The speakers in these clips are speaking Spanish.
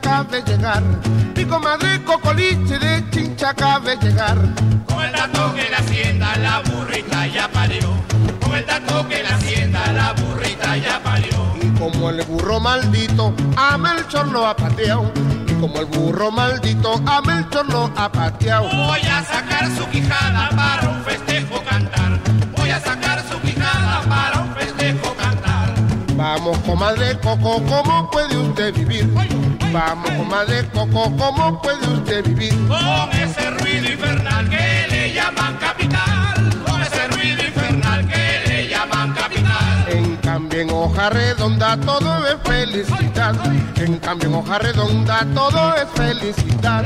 acaba de llegar. Mi comadre Cocoliche de Chincha acaba de llegar. Con el dato que la hacienda la burrita ya parió. Con el dato que la hacienda la burrita ya parió. Y como el burro maldito a Melchor lo ha pateado. Y como el burro maldito a Melchor lo ha pateado. Voy a sacar su quijada para un festejo cantar. Voy a sacar su quijada para un festejo cantar. Vamos, comadre Coco, ¿cómo puede usted vivir? Vamos, comadre Coco, ¿cómo puede usted vivir? Con ese ruido infernal que le llaman capital. Con ese ruido infernal que le llaman capital. En cambio en hoja redonda todo es felicidad. En cambio en hoja redonda todo es felicidad.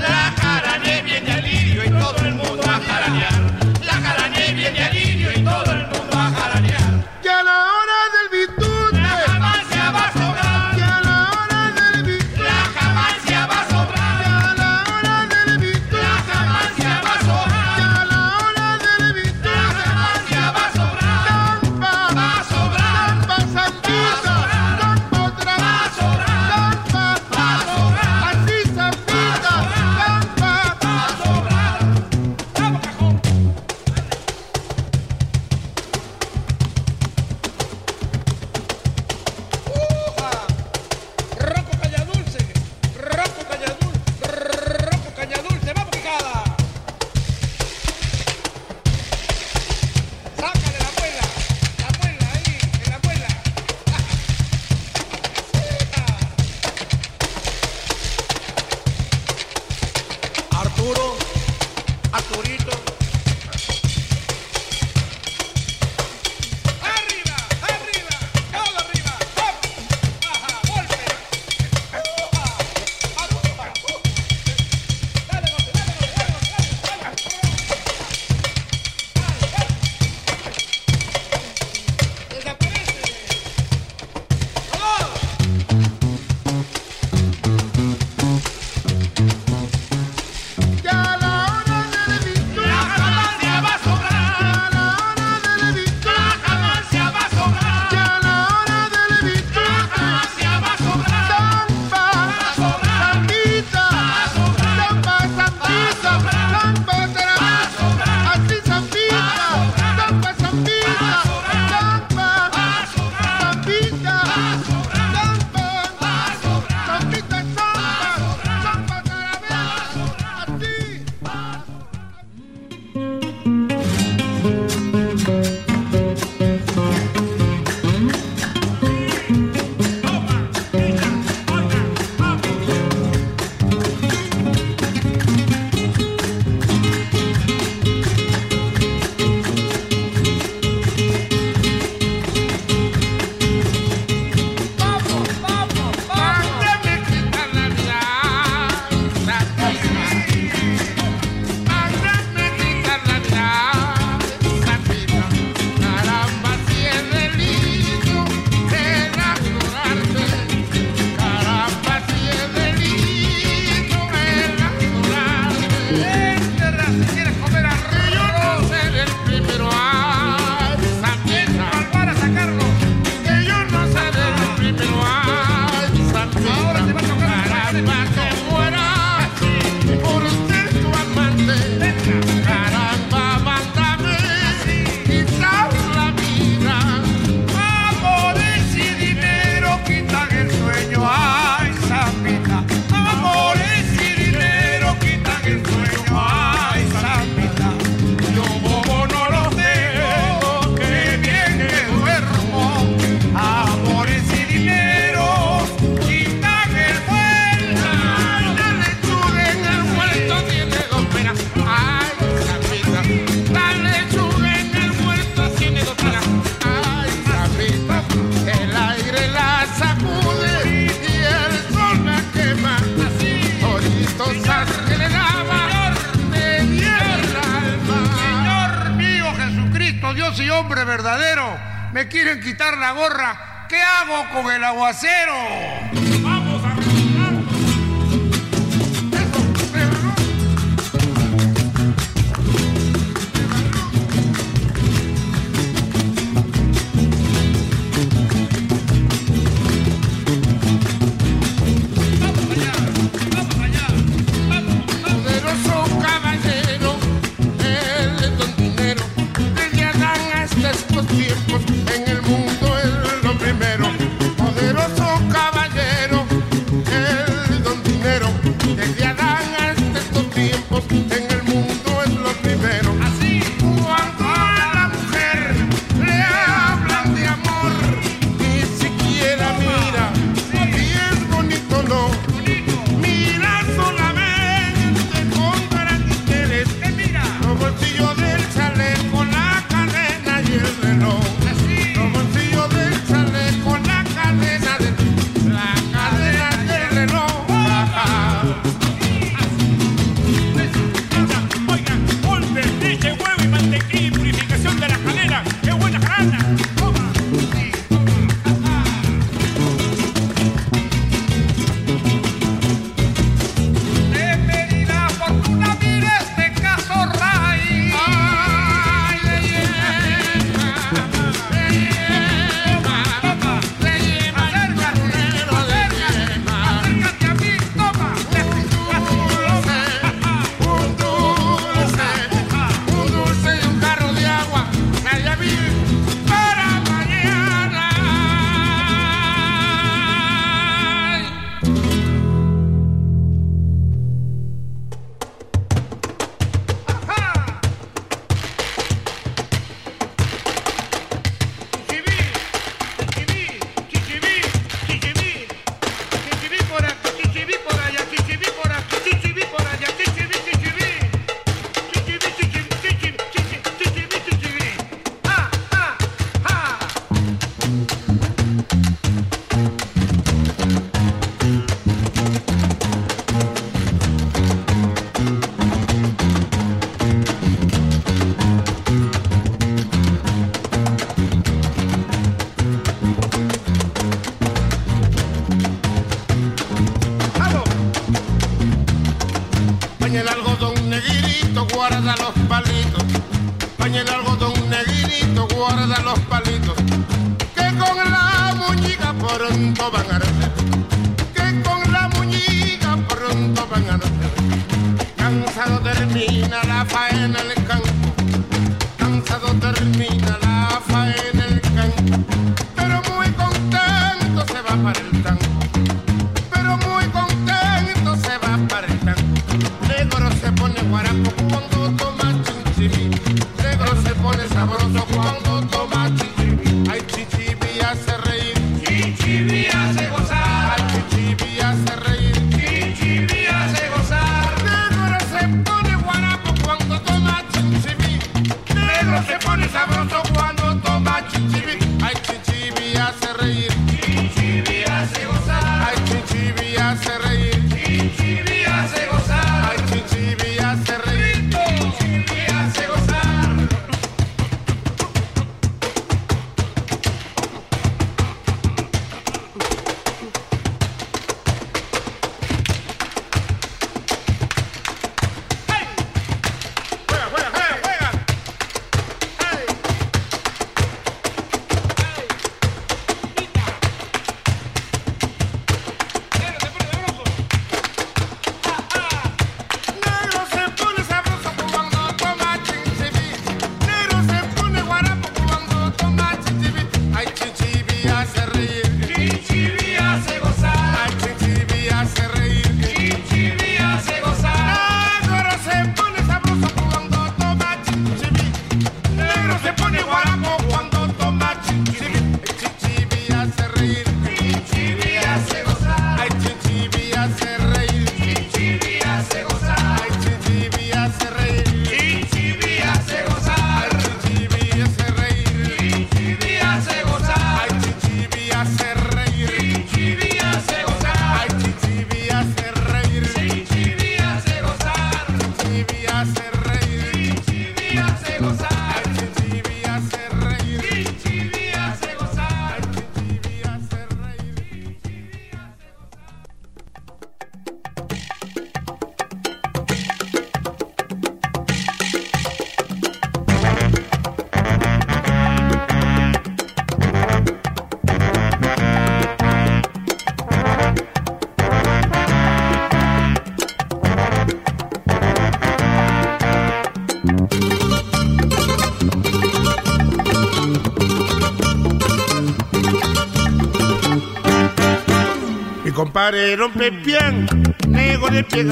Comparieron pepián, nego de pie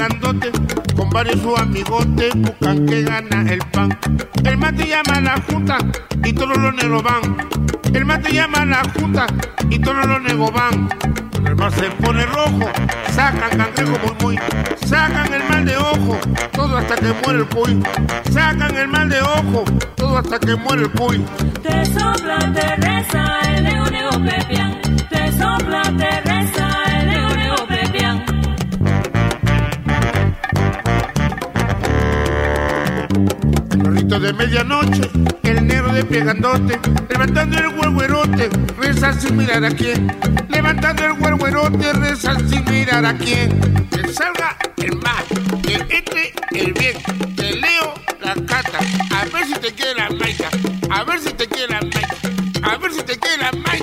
con varios sus amigotes buscan que gana el pan. El mate llama a la junta y todos los negros van. El mate llama a la junta y todos los negros van. El mar se pone rojo, sacan cangrejo muy muy, sacan el mal de ojo, todo hasta que muere el cuy. Sacan el mal de ojo, todo hasta que muere el cuy. Te sopla, te reza el nego nego pepián. El negro de pie grandote, levantando el huerguerote, reza sin mirar a quién. Levantando el huerguerote, reza sin mirar a quién. Que salga el mal, que entre el bien, que leo la cata, a ver si te quiere la maita, a ver si te quiere la maita, a ver si te quiere la maita.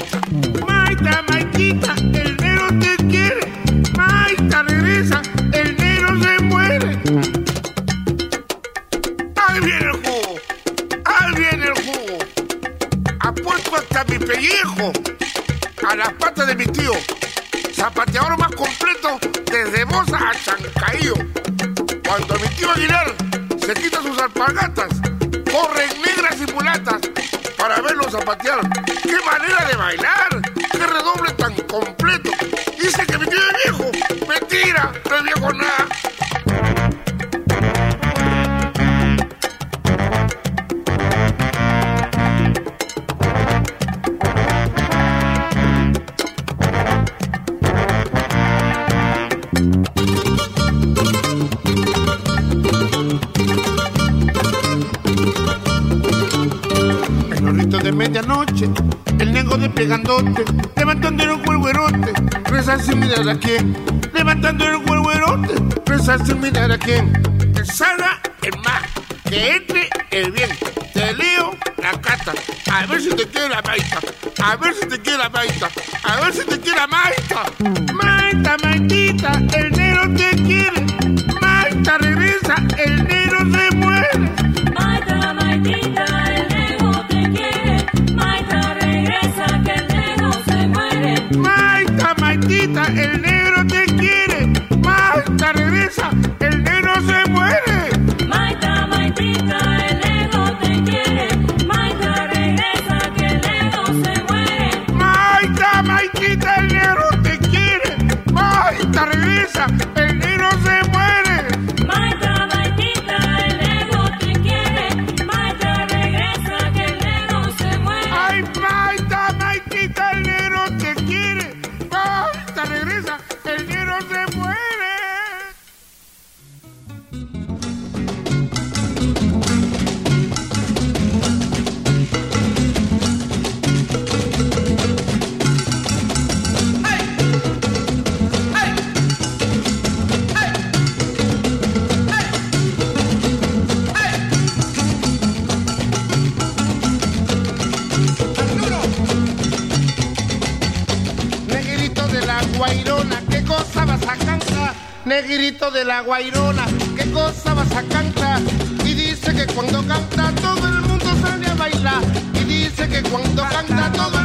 De pegandote, levantando el huerguerote, reza sin mirar a quién. Levantando el huerguerote, reza sin mirar a quién. Que salga el mal, que entre el bien. Te leo la cata, a ver si te quiere la maita, a ver si te quiere la maita, a ver si te quiere la De la guairona, ¿qué cosa vas a cantar? Y dice que cuando canta todo el mundo sale a bailar. Y dice que cuando canta todo el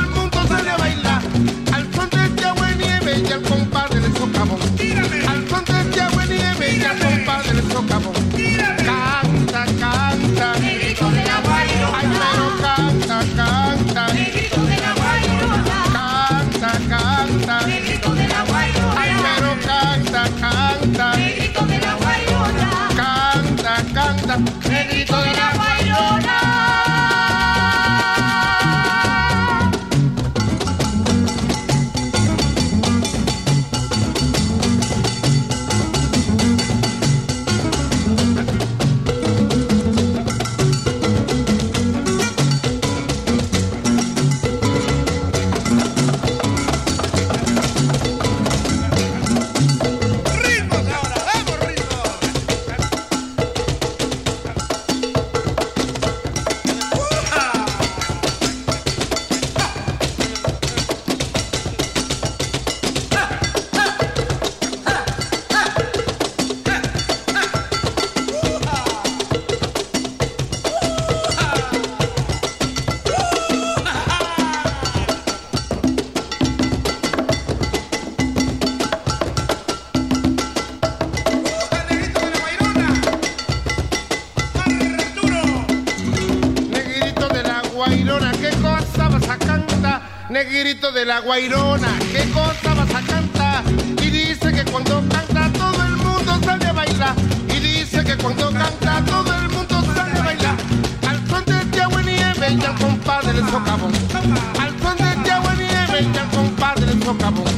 negrito de la guairona, qué cosa vas a cantar. Y dice que cuando canta todo el mundo sale a bailar. Y dice que cuando canta todo el mundo sale a bailar. Al son de este agua y nieve, ya compadre el socavón. Al son de este y nieve, ya compadre el socavón.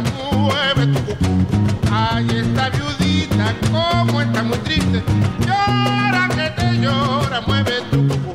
mueve tu cucú. Ay, esta viudita, como está muy triste, llora que te llora, mueve tu cucú.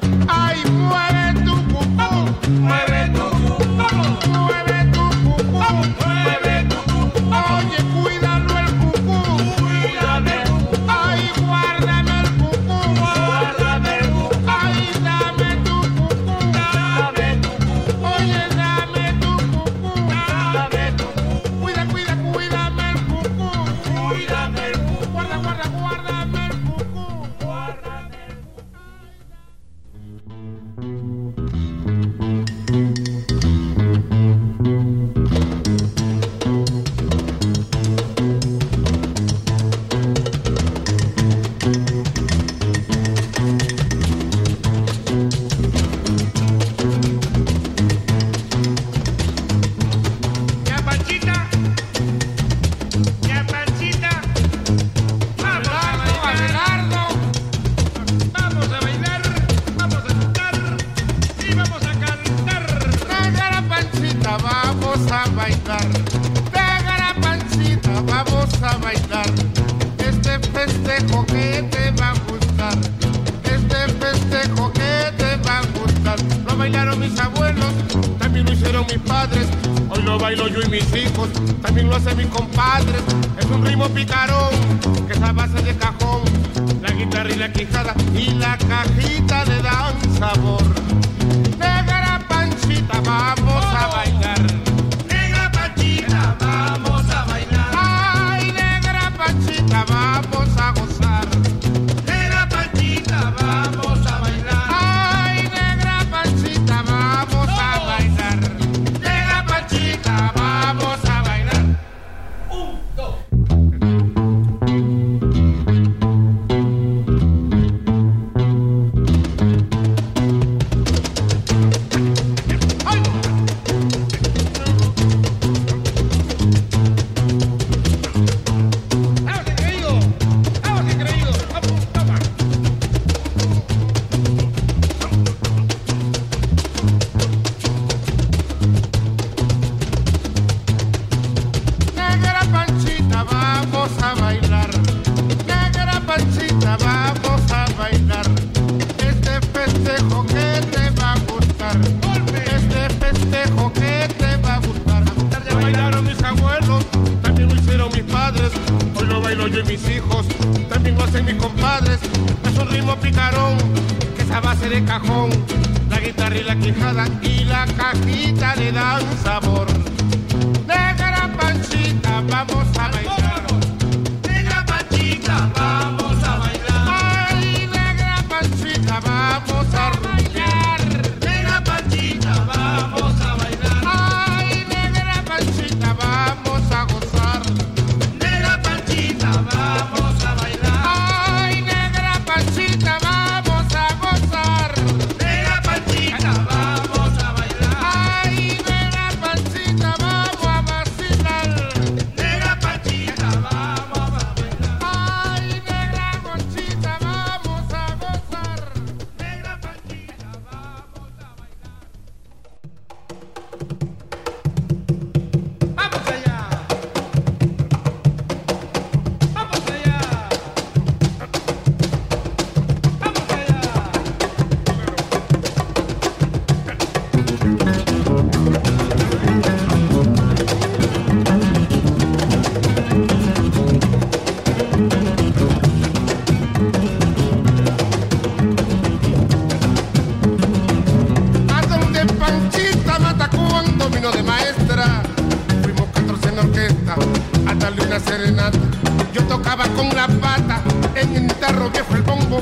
guitarro viejo el bombo,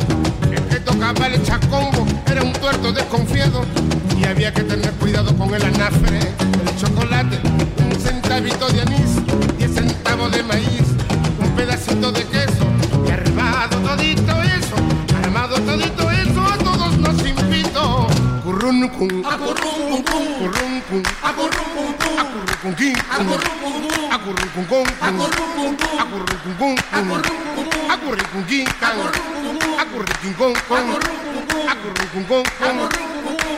el que tocaba el chacombo era un tuerto desconfiado y había que tener cuidado con el anafre, el chocolate, un centavito de anís, diez centavos de maíz, un pedacito de queso y armado todito eso, armado todito eso a todos nos invito. Currun, cum, currun, cum, currun, cum. acurrucunquín, acurrucuncón, acurrucuncún, acurrucunquín, acurruquincón, acurrucuncón,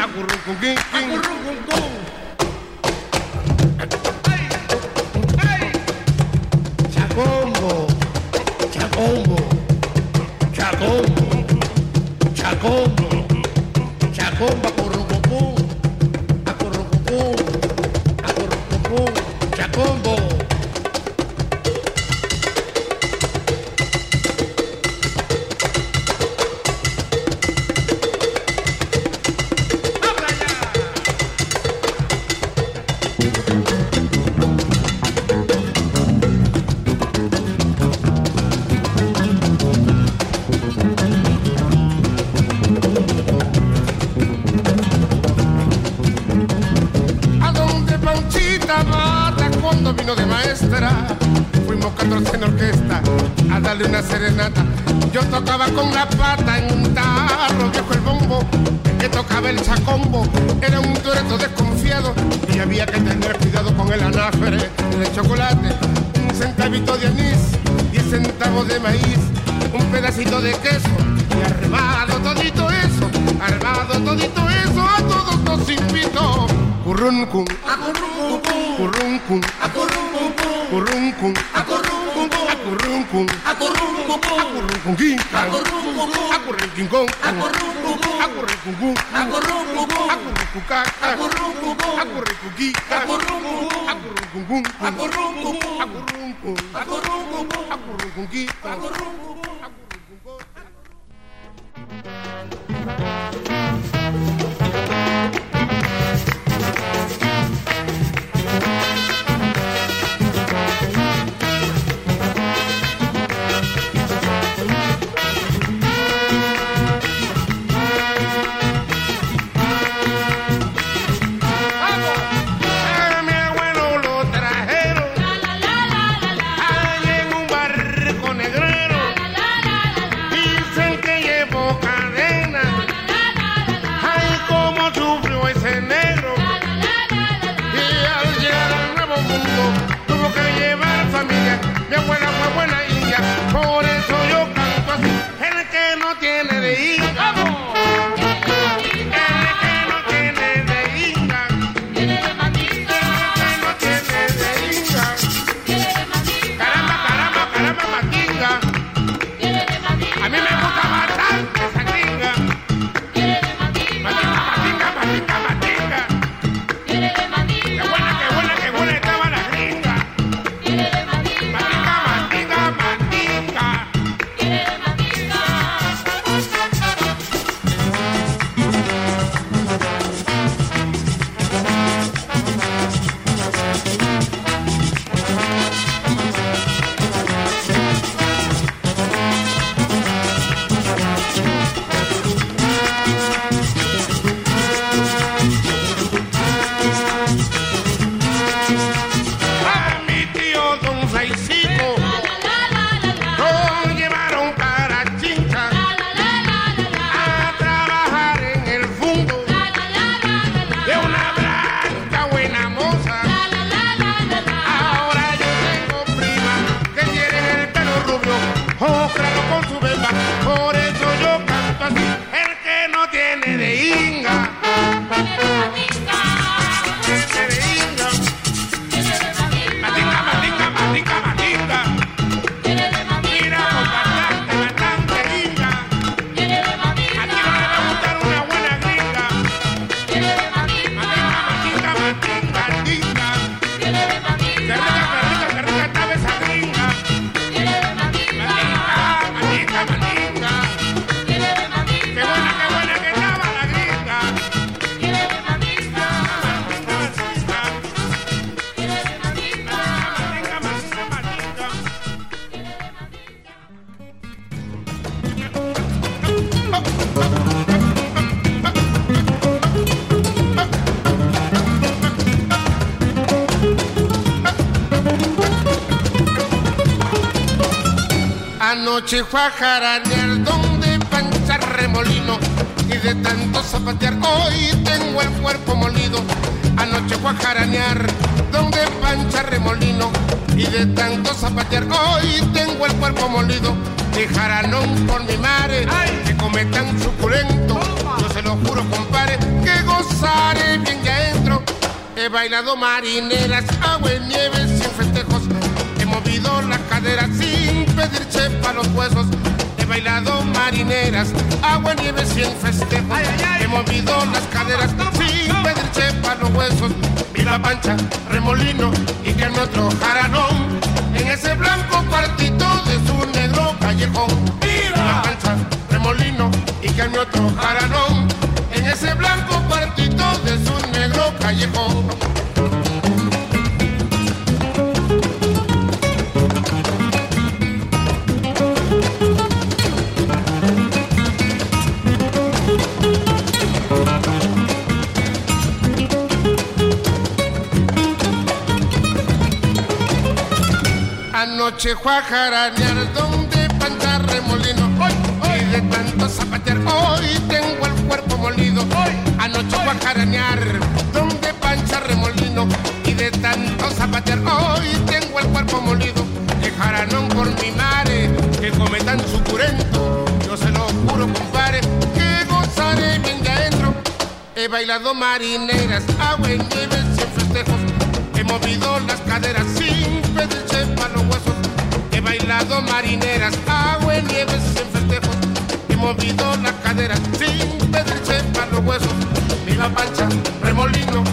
acurrucunquín, acurrucuncón. Kurungkung, akurungkung, kurungkung, akurungkung, kurungkung, akurungkung, akurungkung, akurungkung, akurungkung, akurungkung, akurungkung, akurungkung, akurungkung, akurungkung, akurungkuka, akurungkung, akurungkika, akurungkung, akurungkung, akurungkung, akurungkung, akurungkung, akurungkungi, akurungkung, akurungkung. Chihuahua jaranear, donde pancha remolino y de tanto zapatear hoy tengo el cuerpo molido. Anoche fue a jaranear, donde pancha remolino y de tanto zapatear hoy tengo el cuerpo molido. Y jaranón por mi madre, que come tan suculento, yo se lo juro compadre, que gozaré bien que adentro. He bailado marineras, agua y nieve los huesos. He bailado marineras, agua nieve sin festejos. He movido las caderas sin pedir chepa los huesos. Viva Pancha, remolino y que otro jaranón. En ese blanco Anoche fue a jaranear donde pancha remolino. Y de tanto zapatear hoy tengo el cuerpo molido. Anoche fue a jaranear donde pancha remolino. Y de tanto zapatear hoy tengo el cuerpo molido. Que jaranón por mi madre que come tan suculento. Yo se lo juro compadre que gozaré bien de adentro. He bailado marineras, agua en nieve sin festejos. He movido las caderas marineras, agua en nieve sin festejos. He movido las caderas sin pedir chepa a los huesos. Viva Pancha, remolino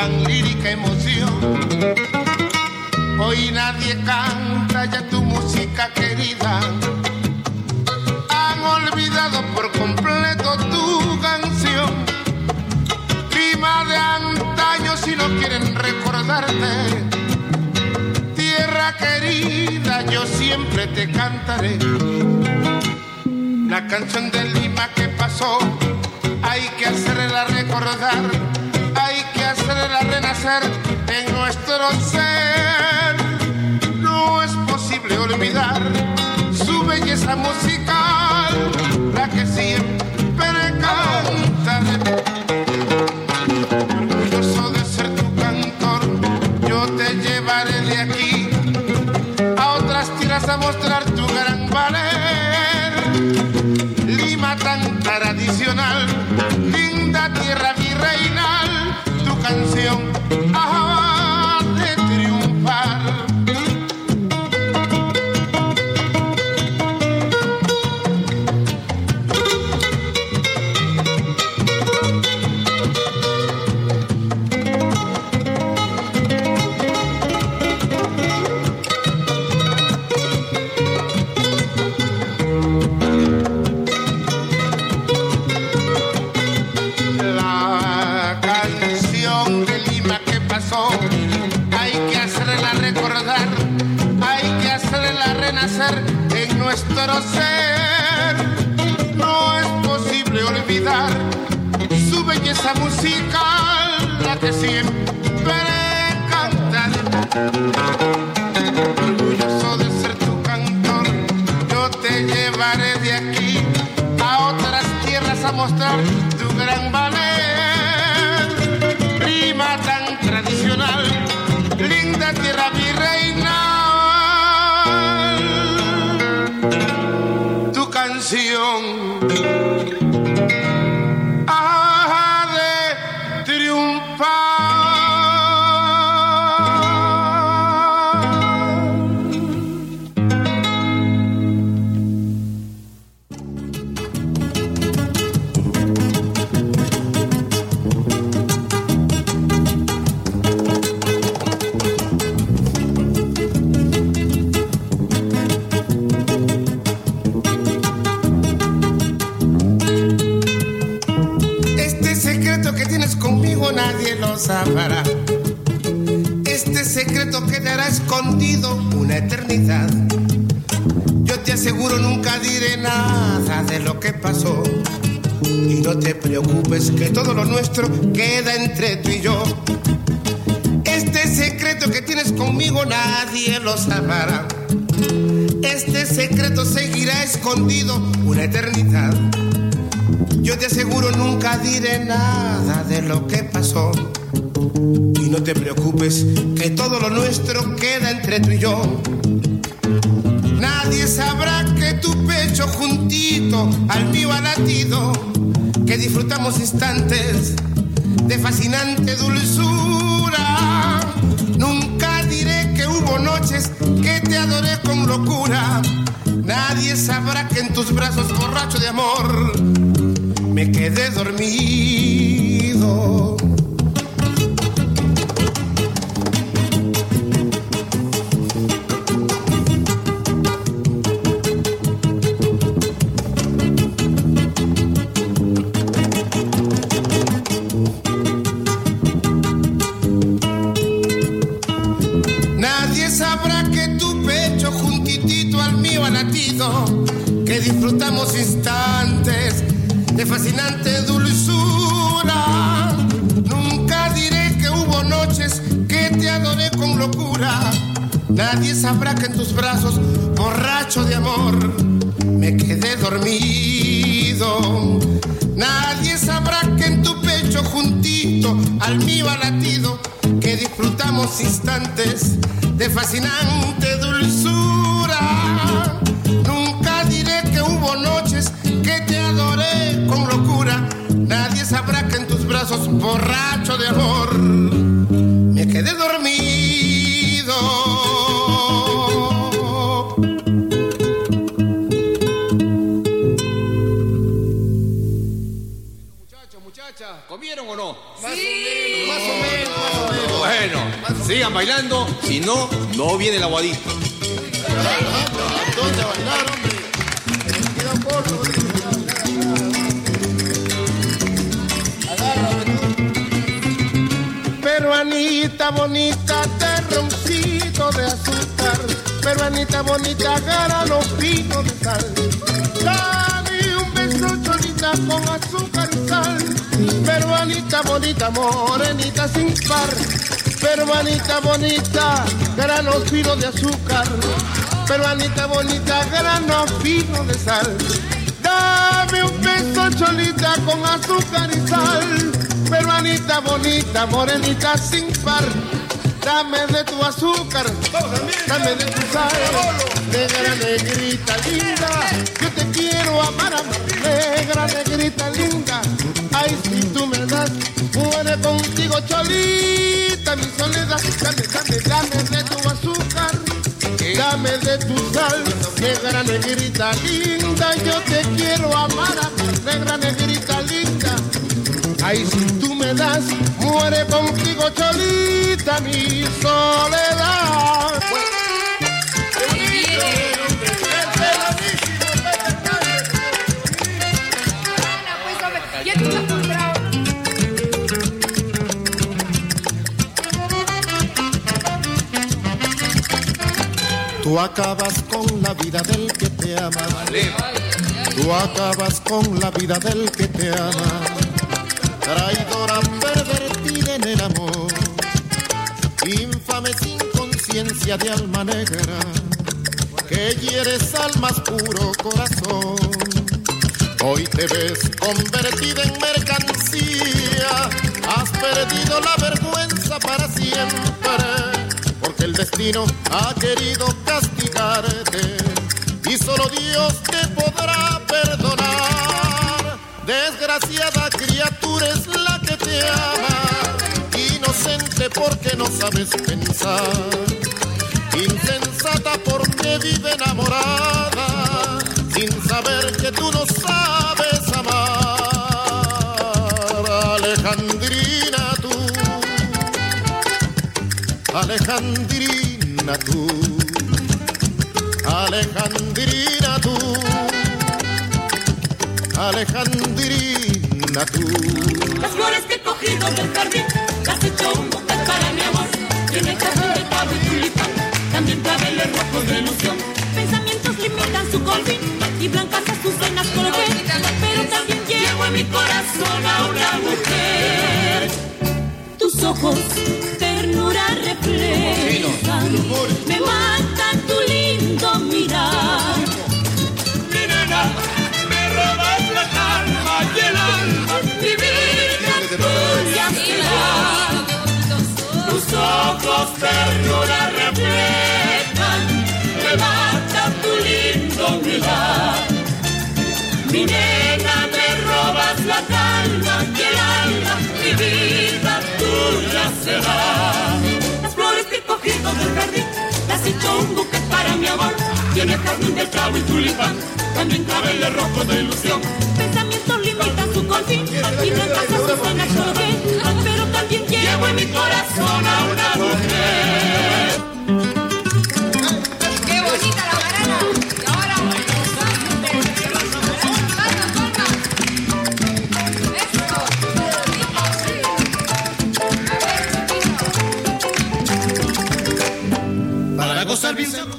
tan lírica emoción. Hoy nadie canta ya tu música querida han olvidado por completo tu canción. Lima de antaño si no quieren recordarte. Tierra querida, yo siempre te cantaré. La canción de Lima que pasó, hay que hacerla recordar, en nuestro ser. No es posible olvidar su belleza musical, la que siempre cantaré. Orgulloso de ser tu cantor, yo te llevaré de aquí a otras tierras a mostrar tu gran valer. Lima tan tradicional, de siempre cantar. Orgulloso de ser tu cantor, yo te llevaré de aquí a otras tierras a mostrar tu gran valer. Prima tan tradicional, linda tierra pasó. Y no te preocupes que todo lo nuestro queda entre tú y yo. Este secreto que tienes conmigo nadie lo sabrá. Este secreto seguirá escondido una eternidad. Yo te aseguro nunca diré nada de lo que pasó. Y no te preocupes que todo lo nuestro queda entre tú y yo. Nadie sabrá que tu pecho juntito al mío ha latido, que disfrutamos instantes de fascinante dulzura. Nunca diré que hubo noches que te adoré con locura. Nadie sabrá que en tus brazos borracho de amor me quedé dormido. Morenita sin par. Dame de tu azúcar, dame de tu sal. Negra negrita linda, yo te quiero amar, amar. Negra negrita linda, ay si tú me das, muere contigo cholita, mi soledad. Dame, dame, dame de tu azúcar. Dame de tu sal, negra negrita linda, contigo cholita mi soledad. Tú acabas con la vida del que te ama. Tú acabas con la vida del que te ama. De alma negra. Que hieres al más puro corazón. Hoy te ves convertida en mercancía. Has perdido la vergüenza para siempre. Porque el destino ha querido castigarte. Y solo Dios te podrá perdonar. Desgraciada criatura es la que te ama. Inocente porque no sabes pensar. Insensata porque vive enamorada, sin saber que tú no sabes amar. Alejandrina tú, Alejandrina tú, Alejandrina tú, Alejandrina tú. Las flores que he cogido del jardín, las he hecho un para mi amor, tiene que Pensamientos limitan su confín y blancas azucenas colgué. Pero también llevo en mi corazón a una mujer. Tus ojos, ternura reflejan. Me mata tu lindo mirar. Mi nena, me robas la calma y el alma. Mi vida tuya. Tus ojos, ternura reflejan. la calma y el alma, mi vida tuya será. Las flores que he cogido del jardín, las he hecho un buque para mi amor. Y en el jardín del clavo y tulipán, también cabe el rojo de ilusión. Pensamientos limitan su confín, y me casa su pena pero también llevo en mi corazón a una mujer. music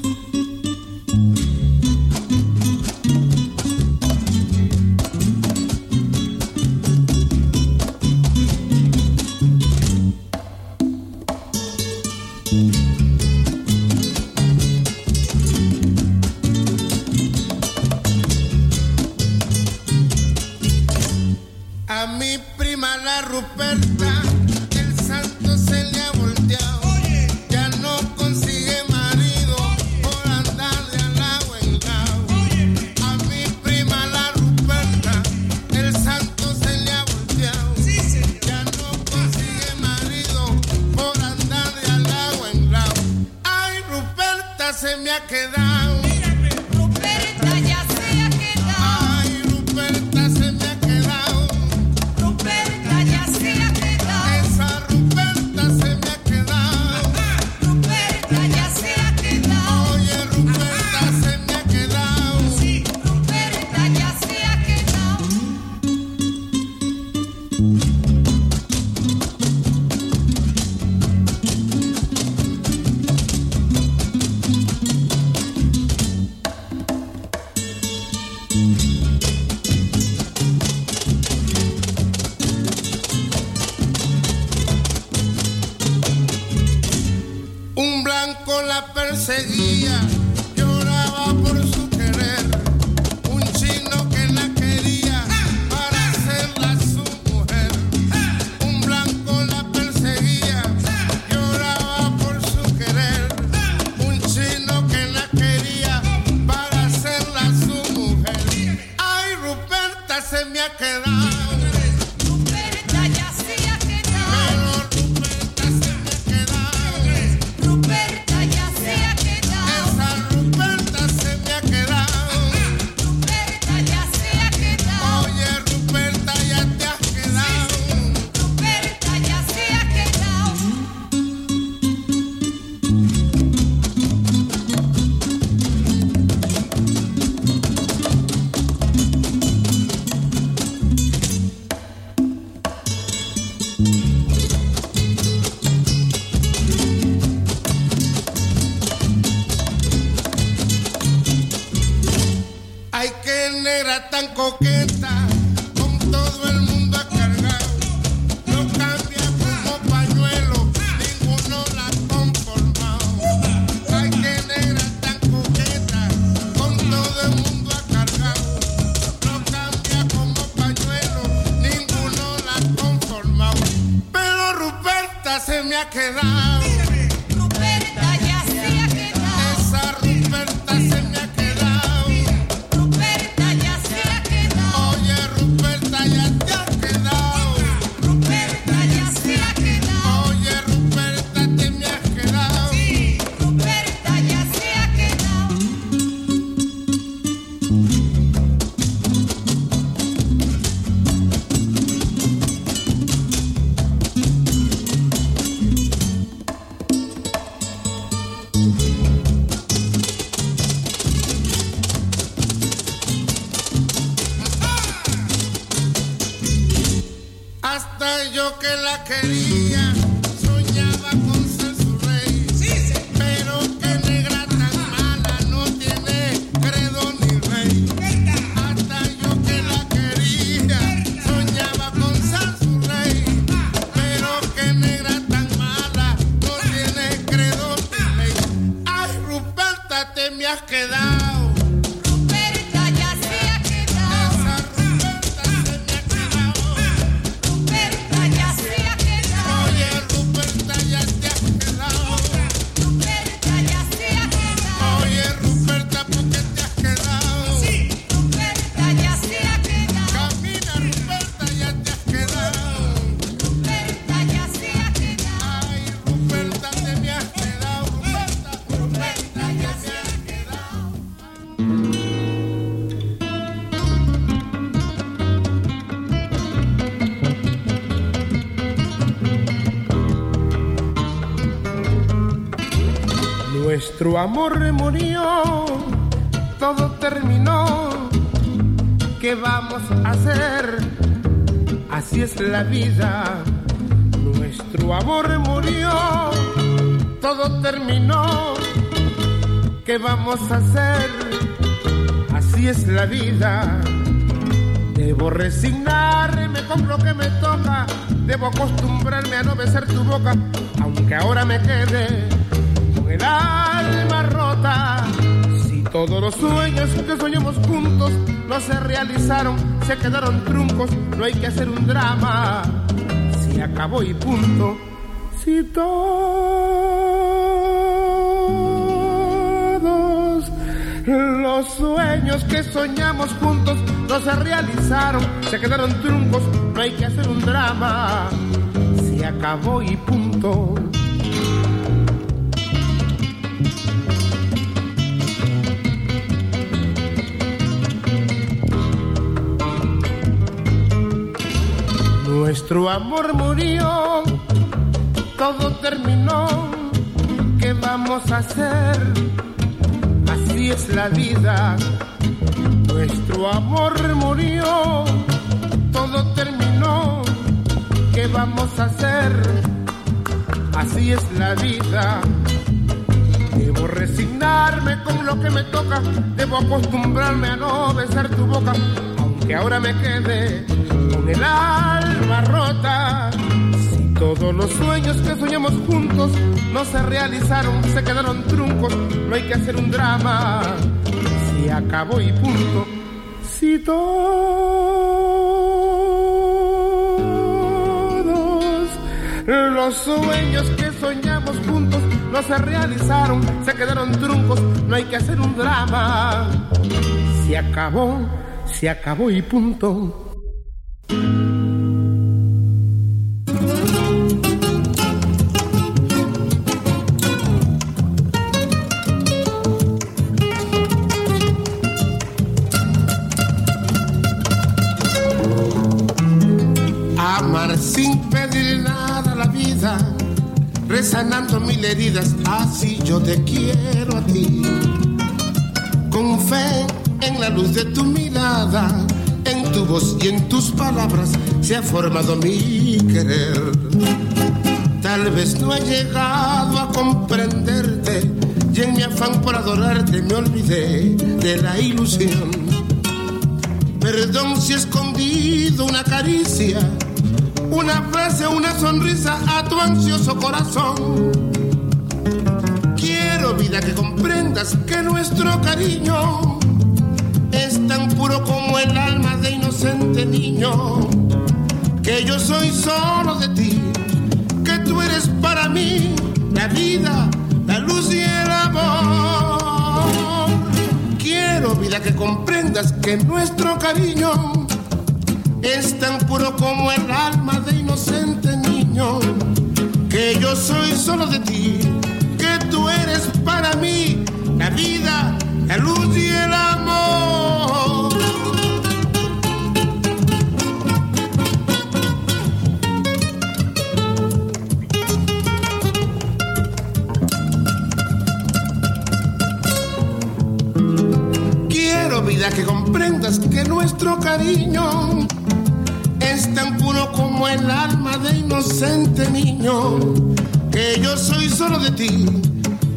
Nuestro amor murió, todo terminó. ¿Qué vamos a hacer? Así es la vida. Nuestro amor murió, todo terminó. ¿Qué vamos a hacer? Así es la vida. Debo resignarme con lo que me toca. Debo acostumbrarme a no besar tu boca, aunque ahora me quede el alma rota. Si todos los sueños que soñamos juntos no se realizaron, se quedaron truncos, no hay que hacer un drama. Si acabó y punto. Si todos los sueños que soñamos juntos no se realizaron, se quedaron truncos, no hay que hacer un drama. Se acabó y punto. Nuestro amor murió, todo terminó. ¿Qué vamos a hacer? Así es la vida. Nuestro amor murió, todo terminó. ¿Qué vamos a hacer? Así es la vida. Debo resignarme con lo que me toca, debo acostumbrarme a no besar tu boca, aunque ahora me quede con el alma rota. Si todos los sueños que soñamos juntos no se realizaron, se quedaron truncos, no hay que hacer un drama. Si acabó y punto. Si todos los sueños que soñamos juntos no se realizaron, se quedaron truncos, no hay que hacer un drama. Se acabó, se acabó y punto. Sin pedir nada a la vida, resanando mil heridas, así yo te quiero a ti. Con fe en la luz de tu mirada, en tu voz y en tus palabras se ha formado mi querer. Tal vez no he llegado a comprenderte y en mi afán por adorarte me olvidé de la ilusión. Perdón si he escondido una caricia, una frase, una sonrisa a tu ansioso corazón. Quiero, vida, que comprendas que nuestro cariño es tan puro como el alma de inocente niño. Que yo soy solo de ti, que tú eres para mí la vida, la luz y el amor. Quiero, vida, que comprendas que nuestro cariño es tan puro como el alma de inocente niño. Que yo soy solo de ti, que tú eres para mí la vida, la luz y el amor. Quiero vida que comprendas que nuestro cariño es tan puro como el alma de inocente niño, que yo soy solo de ti,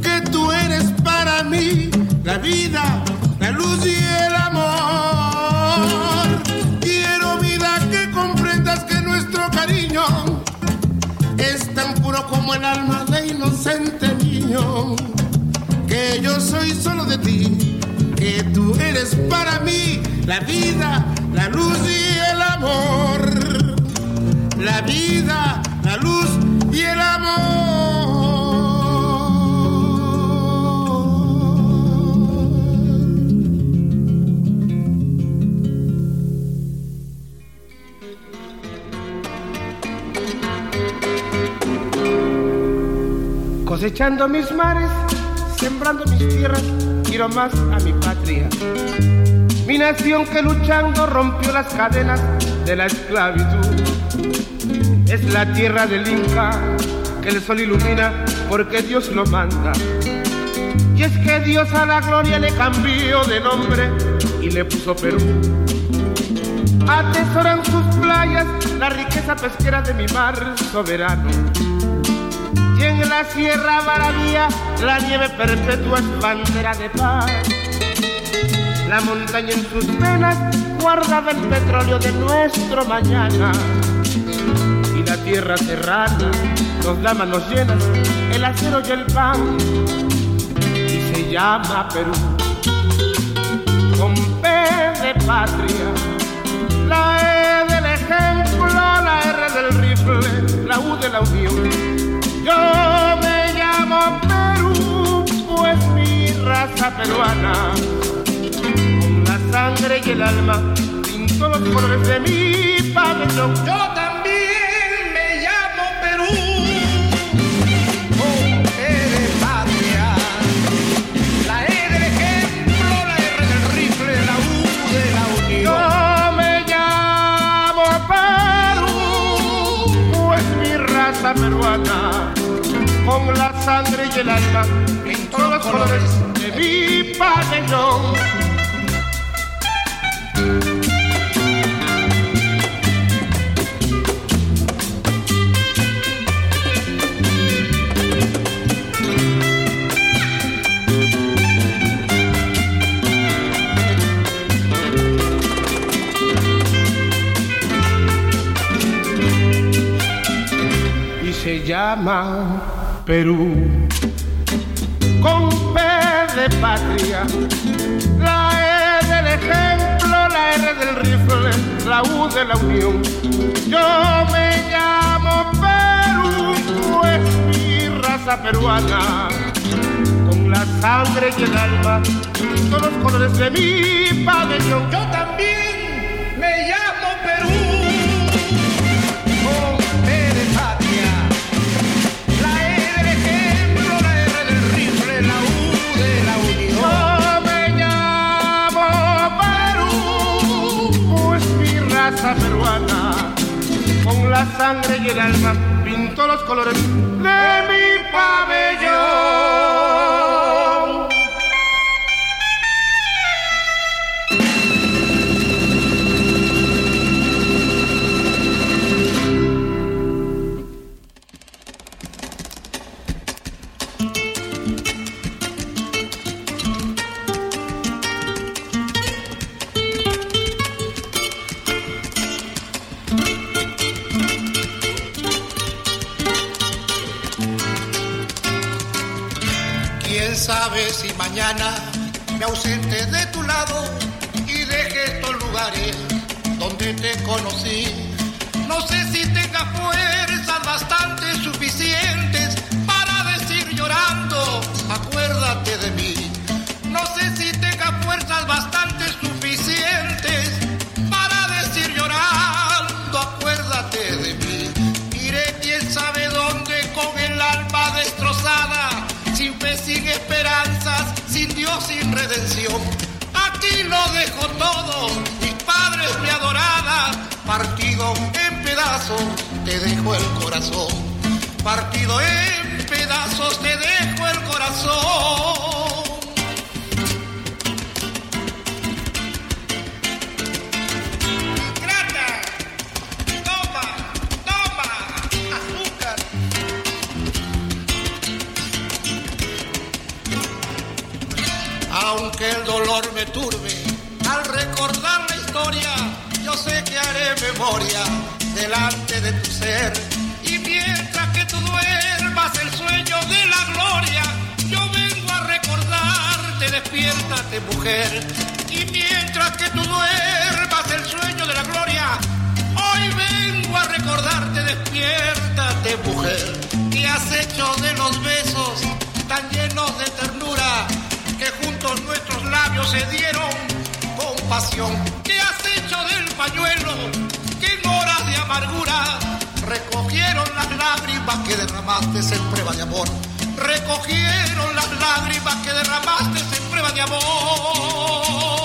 que tú eres para mí la vida, la luz y el amor. Quiero vida que comprendas que nuestro cariño es tan puro como el alma de inocente niño, que yo soy solo de ti, que tú eres para mí la vida, la luz y el amor. La vida, la luz y el amor. Cosechando mis mares, sembrando mis tierras, quiero más a mi patria. Mi nación que luchando rompió las cadenas de la esclavitud. Es la tierra del Inca que el sol ilumina porque Dios lo manda. Y es que Dios a la gloria le cambió de nombre y le puso Perú. Atesoran sus playas la riqueza pesquera de mi mar soberano. Y en la Sierra Maravilla la nieve perpetua es bandera de paz. La montaña en sus venas guardaba el petróleo de nuestro mañana. Y la tierra serrana nos da manos llenas, el acero y el pan. Y se llama Perú. Con P de patria, la E del ejemplo, la R del rifle, la U de la unión. Yo me llamo Perú, pues mi raza peruana sangre y el alma pinto los colores de mi pabellón. Yo también me llamo Perú. Con E de patria, la E del ejemplo, la R del rifle, la U de la unión. Yo me llamo Perú, pues mi raza peruana, con la sangre y el alma pinto los colores de mi pabellón. Llama Perú. Con P de patria, la E del ejemplo, R del rifle, la U de la unión. Yo me llamo Perú, pues mi raza peruana, con la sangre y el alma, con los colores de mi pabellón. Yo también la sangre y el alma, pinto los colores de mi pabellón. Ausente de tu lado y deje estos lugares donde te conocí. No sé si tenga fuerzas todo, mis padres me adorada, partido en pedazos, te dejo el corazón, partido en pedazos, te dejo el corazón. Grata, toma, toma, azúcar. Aunque el dolor me turbe, sé que haré memoria delante de tu ser. Y mientras que tú duermas el sueño de la gloria, yo vengo a recordarte, despiértate mujer. Y mientras que tú duermas el sueño de la gloria, hoy vengo a recordarte, despiértate mujer. ¿Qué has hecho de los besos tan llenos de ternura que juntos nuestros labios se dieron con pasión? ¿Qué has del pañuelo que en horas de amargura recogieron las lágrimas que derramaste en prueba de amor? Recogieron las lágrimas que derramaste en prueba de amor.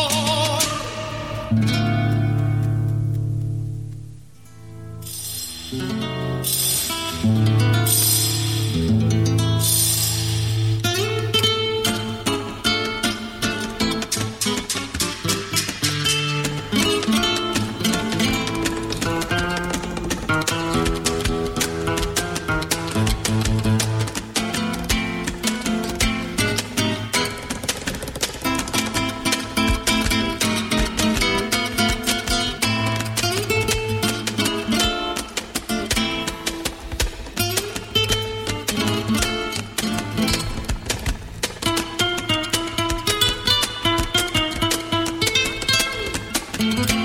Quieres saber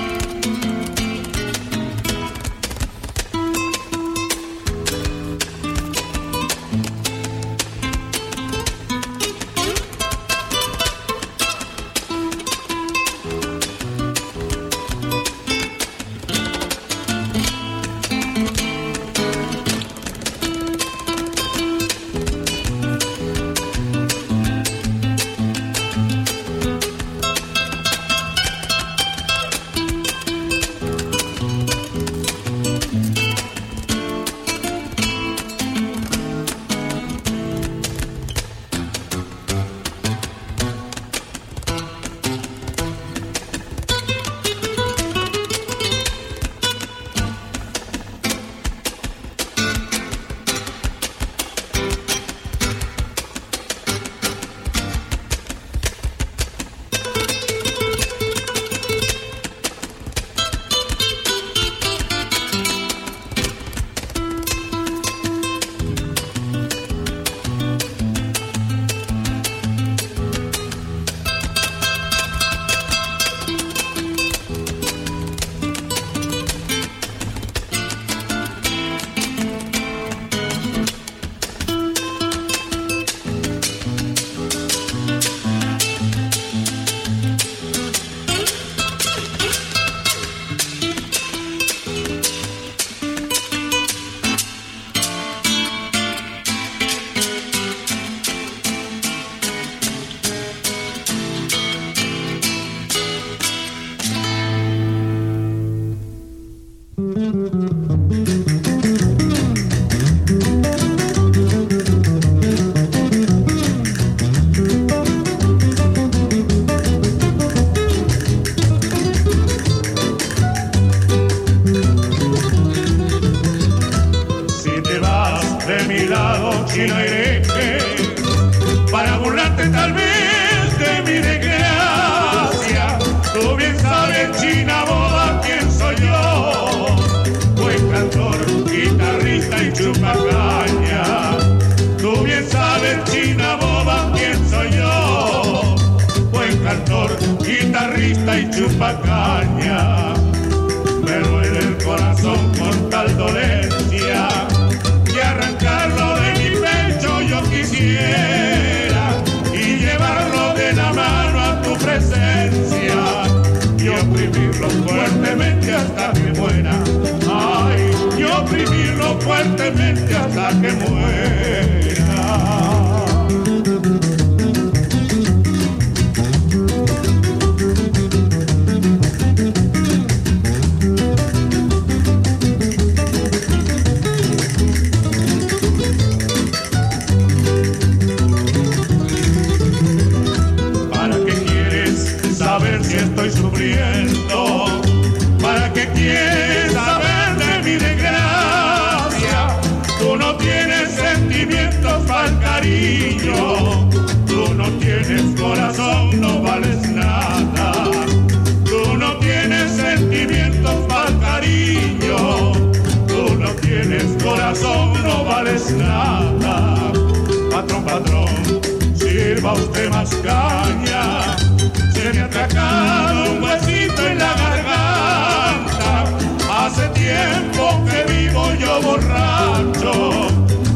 las cañas. Se me ha atracado un huesito en la garganta. Hace tiempo que vivo yo borracho.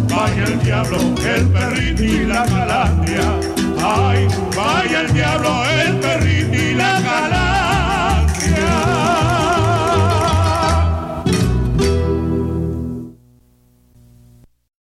Vaya el diablo, el perrito y la calandria. Ay, vaya el diablo,